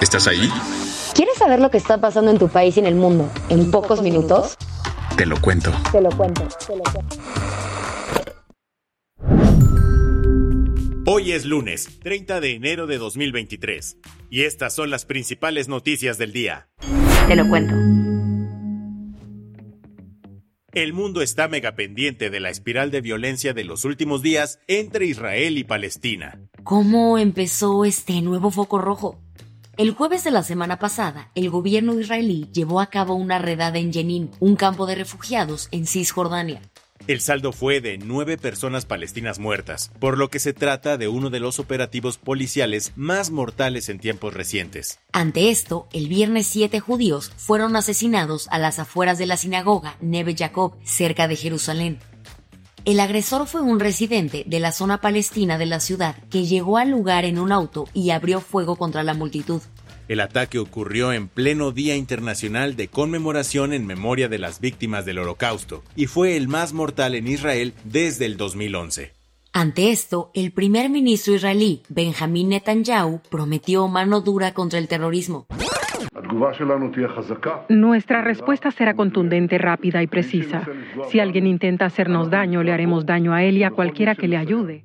¿Estás ahí? ¿Quieres saber lo que está pasando en tu país y en el mundo en, pocos, minutos? Te lo cuento. Te lo cuento. Te lo cuento. Hoy es lunes, 30 de enero de 2023, y estas son las principales noticias del día. Te lo cuento. El mundo está mega pendiente de la espiral de violencia de los últimos días entre Israel y Palestina. ¿Cómo empezó este nuevo foco rojo? El jueves de la semana pasada, el gobierno israelí llevó a cabo una redada en Jenin, un campo de refugiados en Cisjordania. El saldo fue de nueve personas palestinas muertas, por lo que se trata de uno de los operativos policiales más mortales en tiempos recientes. Ante esto, el viernes siete judíos fueron asesinados a las afueras de la sinagoga Neve Jacob, cerca de Jerusalén. El agresor fue un residente de la zona palestina de la ciudad que llegó al lugar en un auto y abrió fuego contra la multitud. El ataque ocurrió en pleno Día Internacional de Conmemoración en memoria de las víctimas del Holocausto y fue el más mortal en Israel desde el 2011. Ante esto, el primer ministro israelí, Benjamín Netanyahu, prometió mano dura contra el terrorismo. Nuestra respuesta será contundente, rápida y precisa. Si alguien intenta hacernos daño, le haremos daño a él y a cualquiera que le ayude.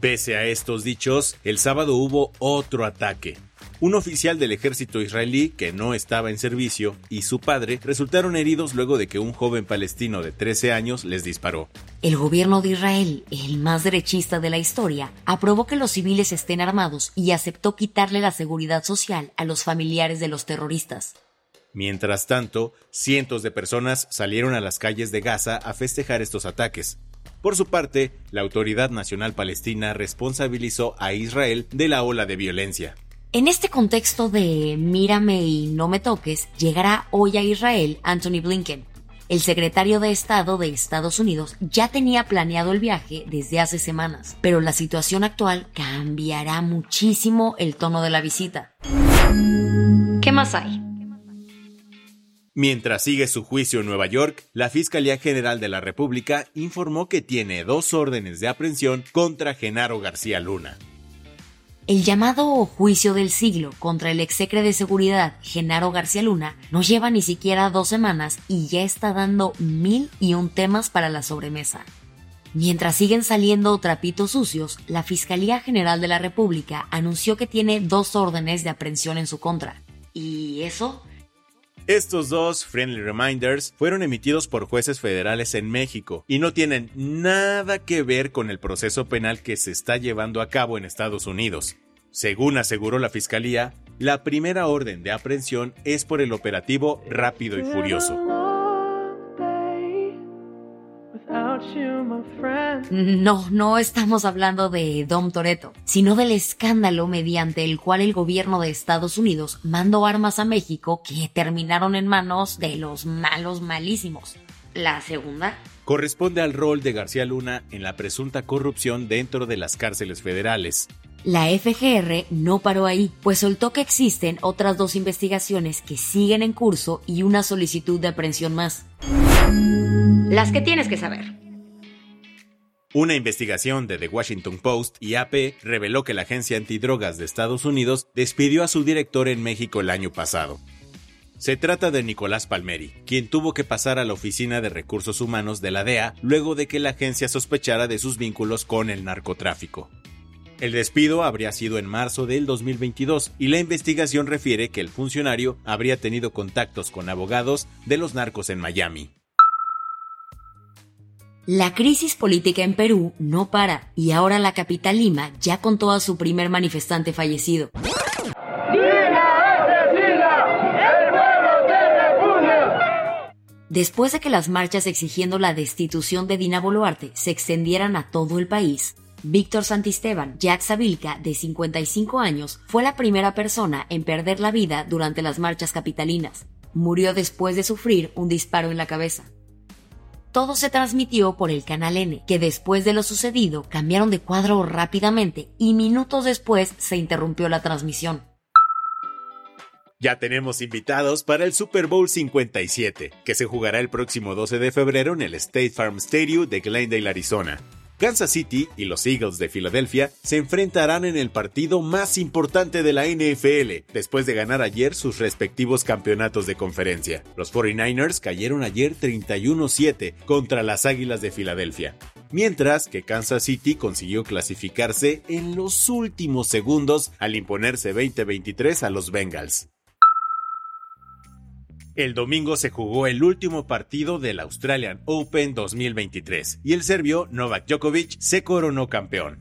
Pese a estos dichos, el sábado hubo otro ataque. Un oficial del ejército israelí que no estaba en servicio y su padre resultaron heridos luego de que un joven palestino de 13 años les disparó. El gobierno de Israel, el más derechista de la historia, aprobó que los civiles estén armados y aceptó quitarle la seguridad social a los familiares de los terroristas. Mientras tanto, cientos de personas salieron a las calles de Gaza a festejar estos ataques. Por su parte, la Autoridad Nacional Palestina responsabilizó a Israel de la ola de violencia. En este contexto de mírame y no me toques, llegará hoy a Israel Anthony Blinken. El secretario de Estado de Estados Unidos ya tenía planeado el viaje desde hace semanas, pero la situación actual cambiará muchísimo el tono de la visita. ¿Qué más hay? Mientras sigue su juicio en Nueva York, la Fiscalía General de la República informó que tiene dos órdenes de aprehensión contra Genaro García Luna. El llamado juicio del siglo contra el exsecre de seguridad Genaro García Luna no lleva ni siquiera dos semanas y ya está dando mil y un temas para la sobremesa. Mientras siguen saliendo trapitos sucios, la Fiscalía General de la República anunció que tiene dos órdenes de aprehensión en su contra. ¿Y eso? Estos dos friendly reminders fueron emitidos por jueces federales en México y no tienen nada que ver con el proceso penal que se está llevando a cabo en Estados Unidos. Según aseguró la Fiscalía, la primera orden de aprehensión es por el operativo Rápido y Furioso. No, no estamos hablando de Dom Toretto, sino del escándalo mediante el cual el gobierno de Estados Unidos mandó armas a México que terminaron en manos de los malos malísimos. La segunda corresponde al rol de García Luna en la presunta corrupción dentro de las cárceles federales. La FGR no paró ahí, pues soltó que existen otras dos investigaciones que siguen en curso y una solicitud de aprehensión más. Las que tienes que saber. Una investigación de The Washington Post y AP reveló que la Agencia Antidrogas de Estados Unidos despidió a su director en México el año pasado. Se trata de Nicolás Palmeri, quien tuvo que pasar a la Oficina de Recursos Humanos de la DEA luego de que la agencia sospechara de sus vínculos con el narcotráfico. El despido habría sido en marzo del 2022 y la investigación refiere que el funcionario habría tenido contactos con abogados de los narcos en Miami. La crisis política en Perú no para y ahora la capital Lima ya contó a su primer manifestante fallecido. Después de que las marchas exigiendo la destitución de Dina Boluarte se extendieran a todo el país, Víctor Santisteban Jack Sabilka, de 55 años, fue la primera persona en perder la vida durante las marchas capitalinas. Murió después de sufrir un disparo en la cabeza. Todo se transmitió por el Canal N, que después de lo sucedido cambiaron de cuadro rápidamente y minutos después se interrumpió la transmisión. Ya tenemos invitados para el Super Bowl 57, que se jugará el próximo 12 de febrero en el State Farm Stadium de Glendale, Arizona. Kansas City y los Eagles de Filadelfia se enfrentarán en el partido más importante de la NFL, después de ganar ayer sus respectivos campeonatos de conferencia. Los 49ers cayeron ayer 31-7 contra las Águilas de Filadelfia, mientras que Kansas City consiguió clasificarse en los últimos segundos al imponerse 20-23 a los Bengals. El domingo se jugó el último partido del Australian Open 2023 y el serbio Novak Djokovic se coronó campeón.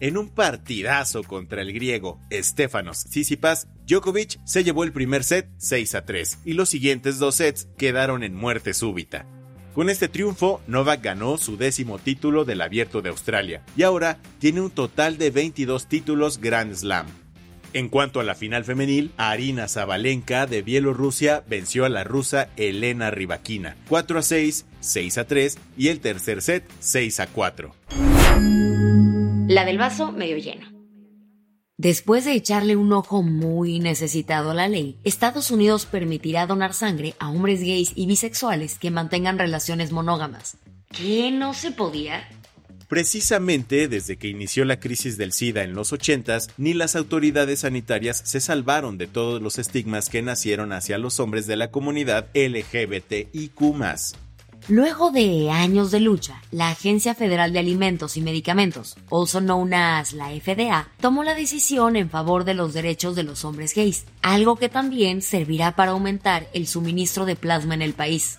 En un partidazo contra el griego Stefanos Tsitsipas, Djokovic se llevó el primer set 6 a 3 y los siguientes dos sets quedaron en muerte súbita. Con este triunfo, Novak ganó su décimo título del Abierto de Australia y ahora tiene un total de 22 títulos Grand Slam, en cuanto a la final femenil, Arina Zabalenka de Bielorrusia venció a la rusa Elena Rybakina 4 a 6, 6 a 3 y el tercer set 6 a 4. La del vaso medio lleno. Después de echarle un ojo muy necesitado a la ley, Estados Unidos permitirá donar sangre a hombres gays y bisexuales que mantengan relaciones monógamas. ¿Qué no se podía? Precisamente desde que inició la crisis del SIDA en los 80s, ni las autoridades sanitarias se salvaron de todos los estigmas que nacieron hacia los hombres de la comunidad LGBTIQ. Luego de años de lucha, la Agencia Federal de Alimentos y Medicamentos, also known as la FDA, tomó la decisión en favor de los derechos de los hombres gays, algo que también servirá para aumentar el suministro de plasma en el país.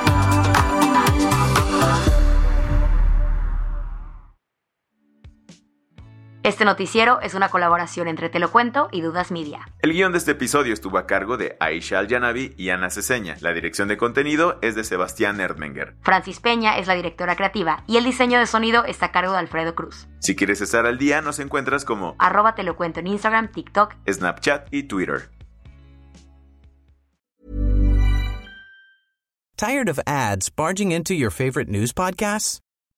Este noticiero es una colaboración entre Te lo cuento y Dudas Media. El guion de este episodio estuvo a cargo de Aisha Al-Yanabi y Ana Ceseña. La dirección de contenido es de Sebastián Erdmenger. Francis Peña es la directora creativa y el diseño de sonido está a cargo de Alfredo Cruz. Si quieres estar al día, nos encuentras como arroba Te lo cuento en Instagram, TikTok, Snapchat y Twitter. Tired of ads barging into your favorite news podcasts?